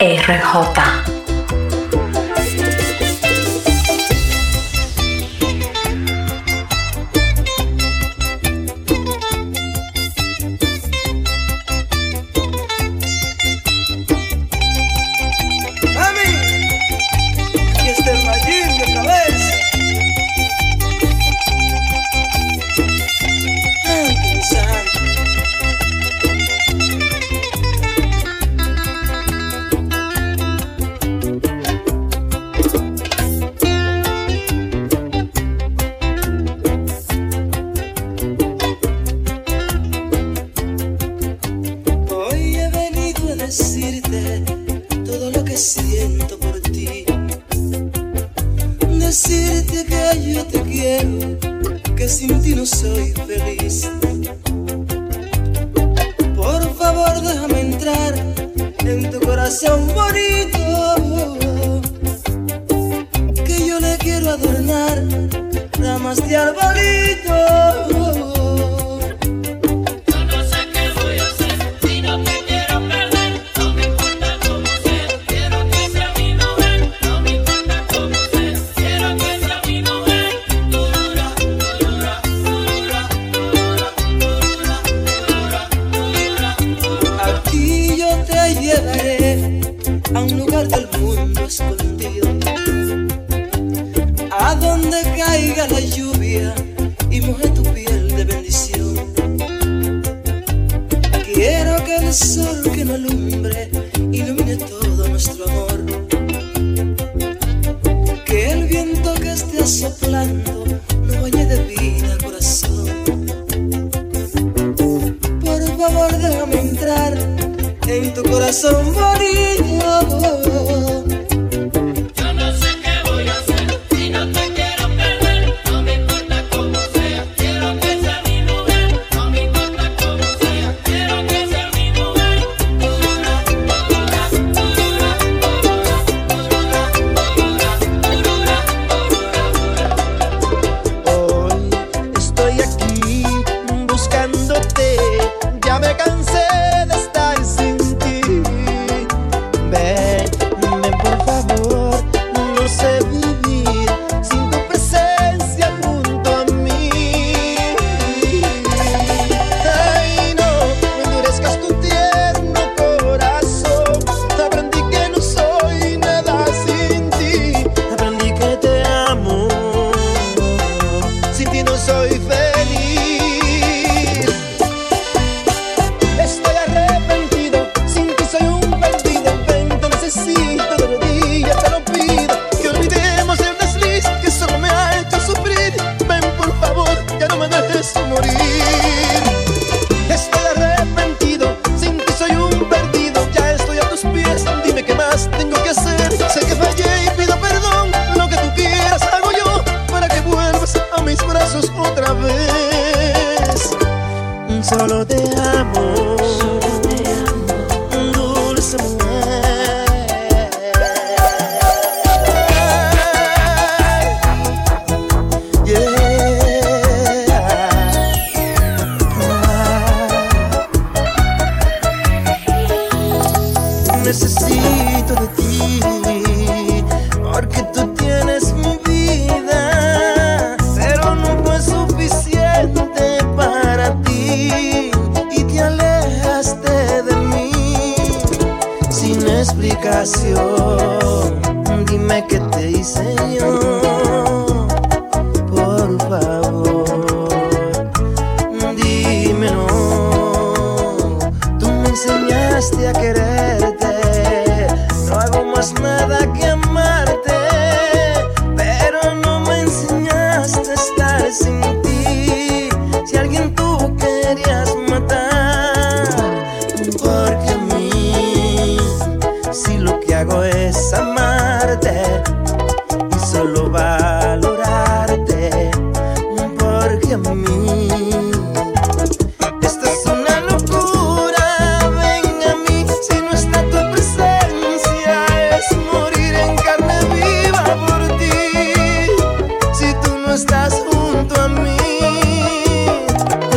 RJ. decirte que yo te quiero, que sin ti no soy feliz. Por favor, déjame entrar en tu corazón bonito, que yo le quiero adornar ramas de arbolito.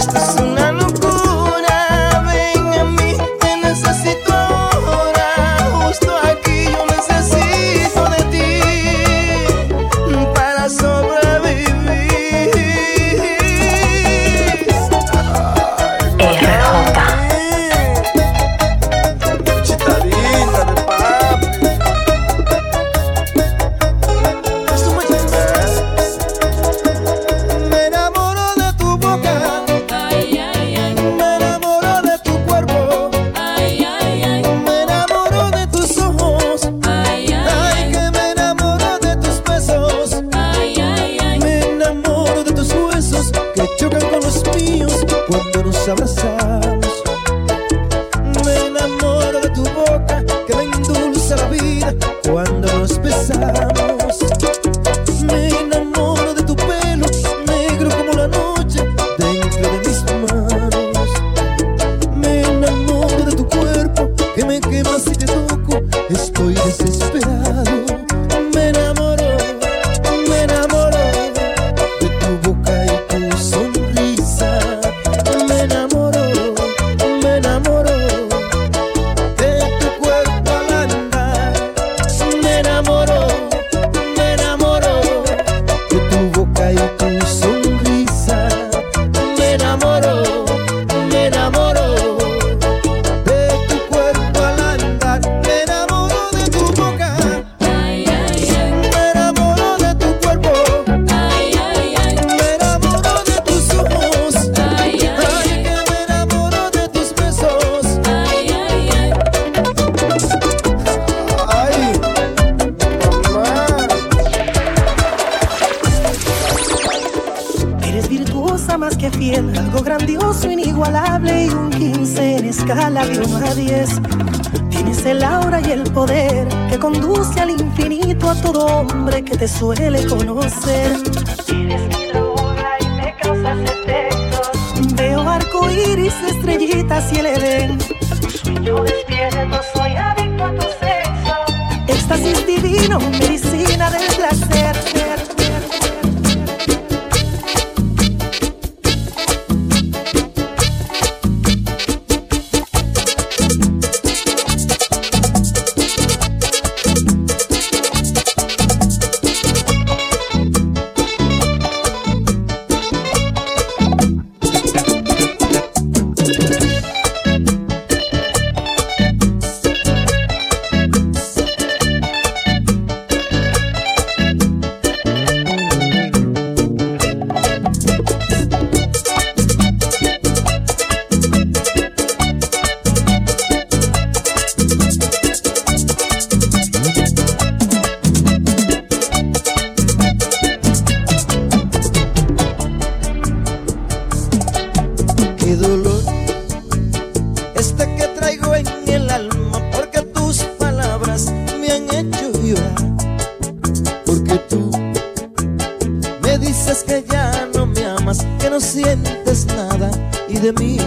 just the sun. todo hombre que te suele conocer. Tienes mi rubia y me causas efectos. Veo arcoíris, estrellitas y el edén. Yo despierto, soy adicto a tu sexo. Éxtasis divino, me dolor, este que traigo en el alma, porque tus palabras me han hecho llorar, porque tú me dices que ya no me amas, que no sientes nada y de mí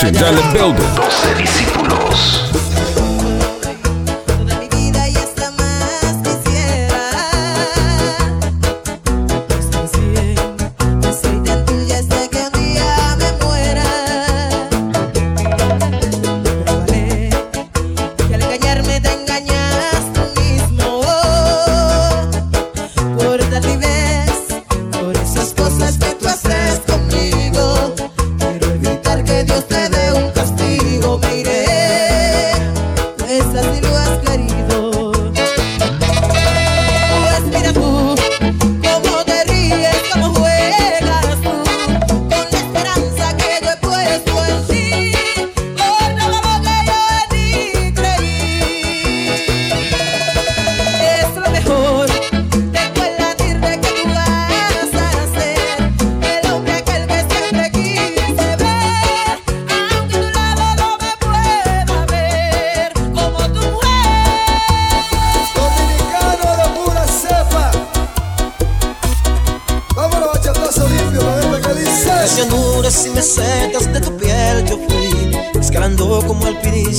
Productions the building.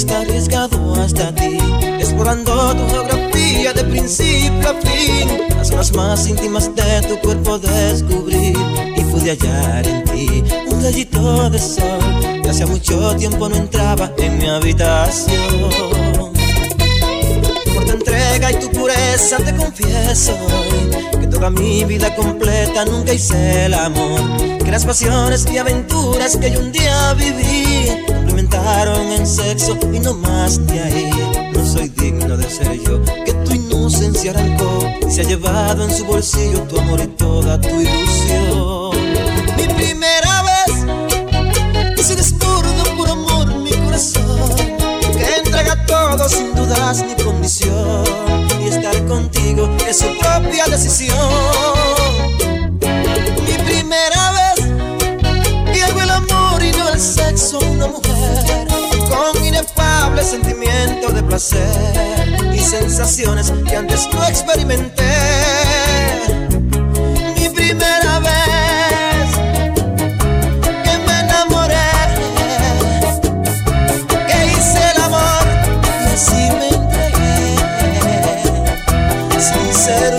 Alpinista arriesgado hasta ti Explorando tu geografía de principio a fin. Las zonas más íntimas de tu cuerpo descubrí Y pude hallar en ti un rayito de sol. Que hacía mucho tiempo no entraba en mi habitación. Por tu entrega y tu pureza te confieso Que toda mi vida completa nunca hice el amor. Que las pasiones y aventuras que yo un día viví En sexo y no más de ahí. No soy digno de ser yo Que tu inocencia arrancó Y se ha llevado en su bolsillo tu amor y toda tu ilusión. Mi primera vez Y se desborda por amor mi corazón Que entrega todo sin dudas ni condición. Y estar contigo es su propia decisión sexo una mujer Con inefable sentimiento de placer Y sensaciones que antes no experimenté. Mi primera vez Que me enamoré Que hice el amor Y así me entregué. Sincero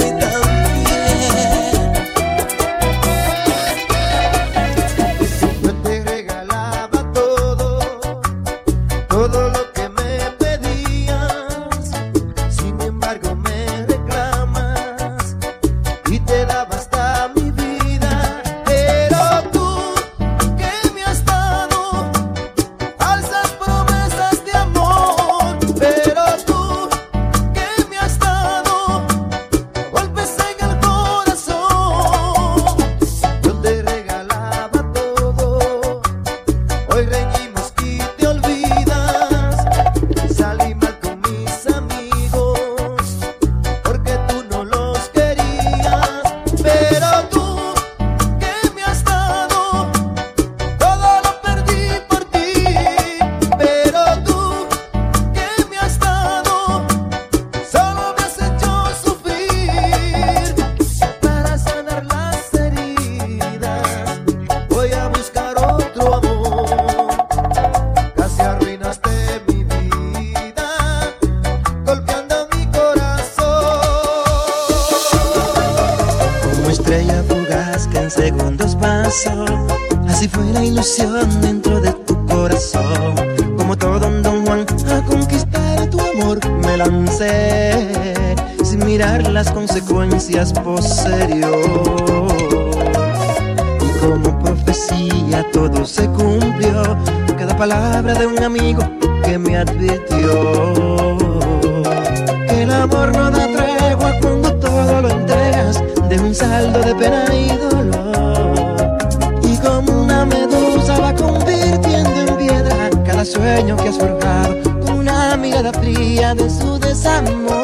se cumplió Cada palabra de un amigo que me advirtió. Que el amor no da tregua cuando todo lo entregas De un saldo de pena y dolor. Y como una medusa va convirtiendo en piedra Cada sueño que has forjado Con una mirada fría de su desamor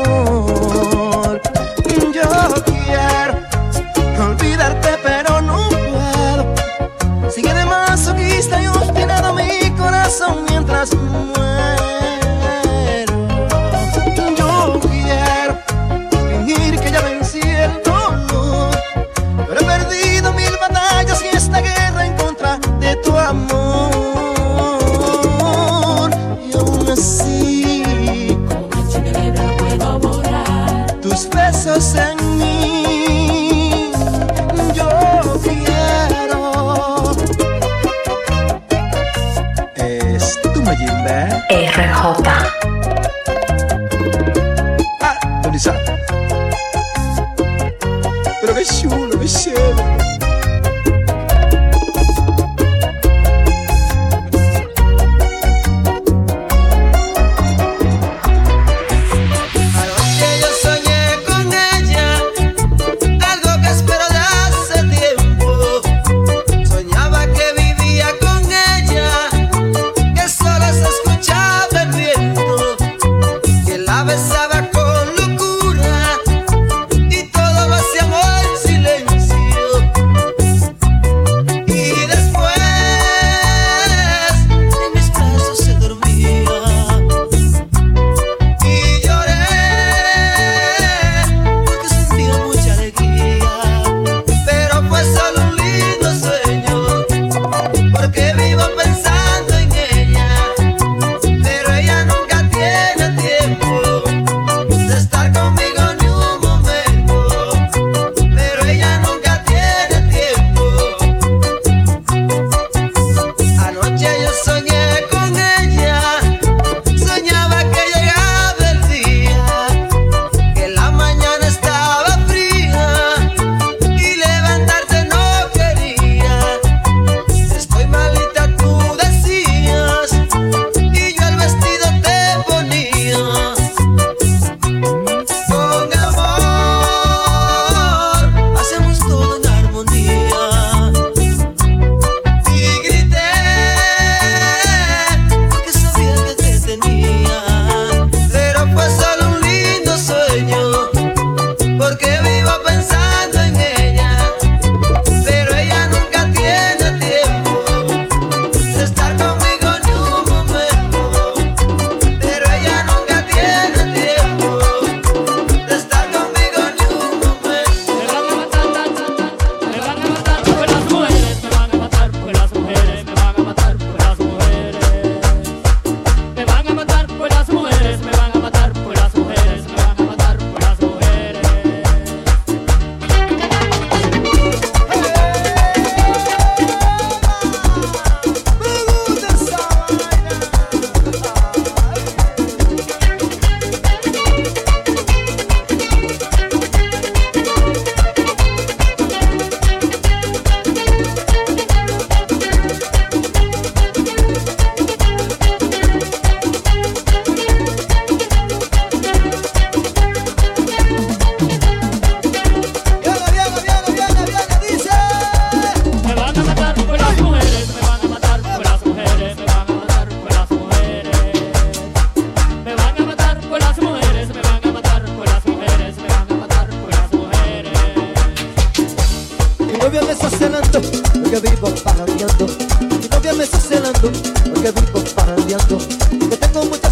porque vivo parrandeando. Mi novia me está celando porque vivo parrandeando. Que tengo muchas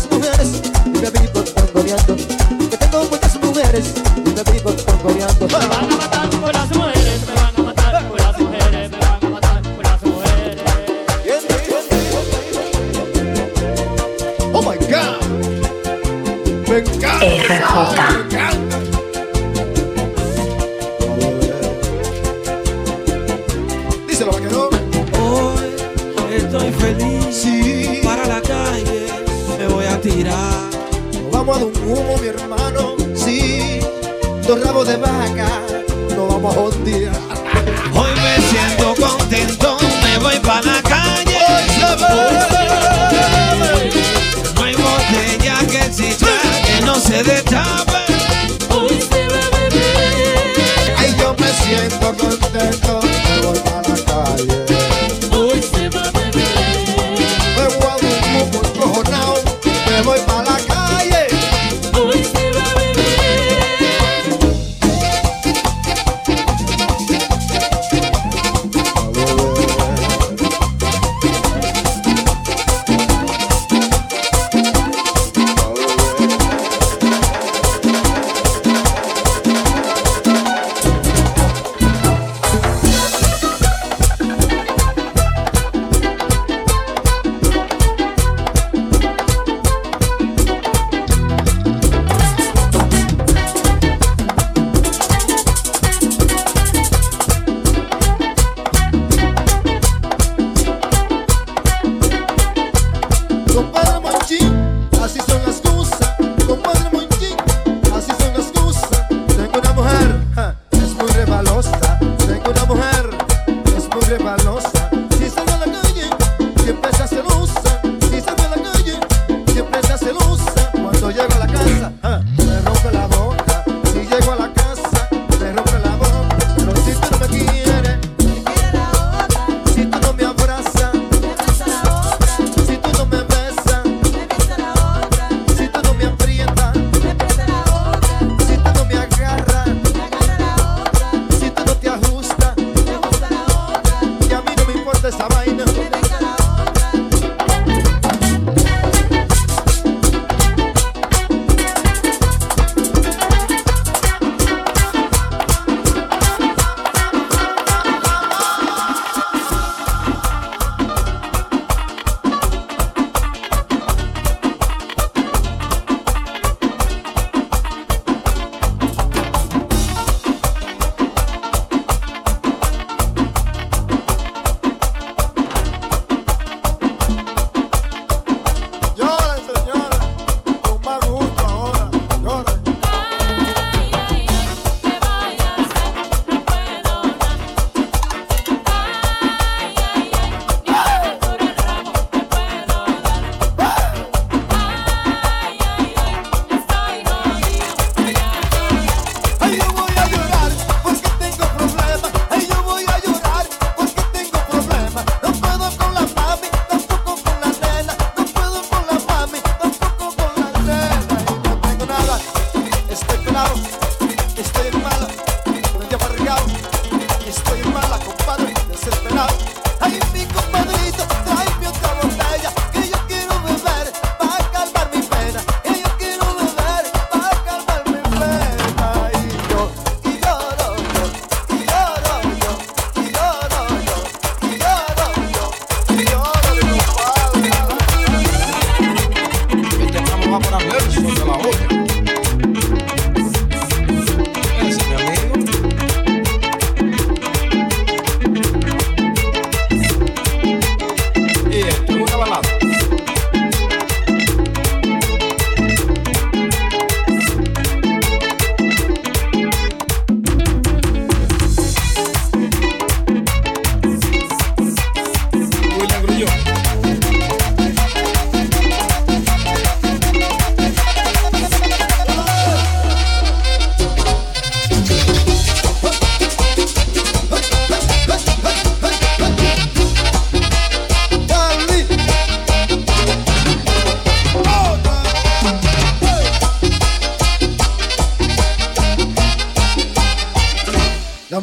Dos rabos de vaca. Nos vamos a joder. Hoy me siento contento, me voy para la calle. No hay botella que exista que no se destape. Hoy se va a beber, Ay, yo me siento contento.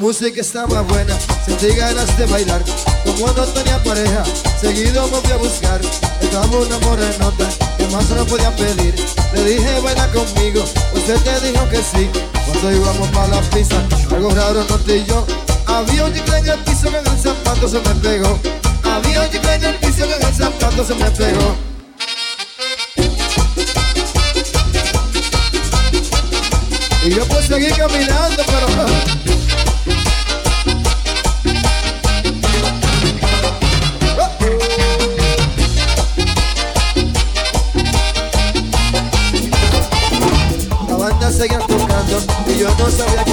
música estaba buena, sentí ganas de bailar. Como no tenía pareja, seguido me fui a buscar. Estaba una morenota que más no podía pedir. Le dije, baila conmigo, usted te dijo que sí. Cuando íbamos para la pista, algo raro noté yo. Había un chicle en el piso que en el zapato se me pegó. Había un chicle en el piso que en el zapato se me pegó. Y yo pues seguí caminando, pero... no sabía que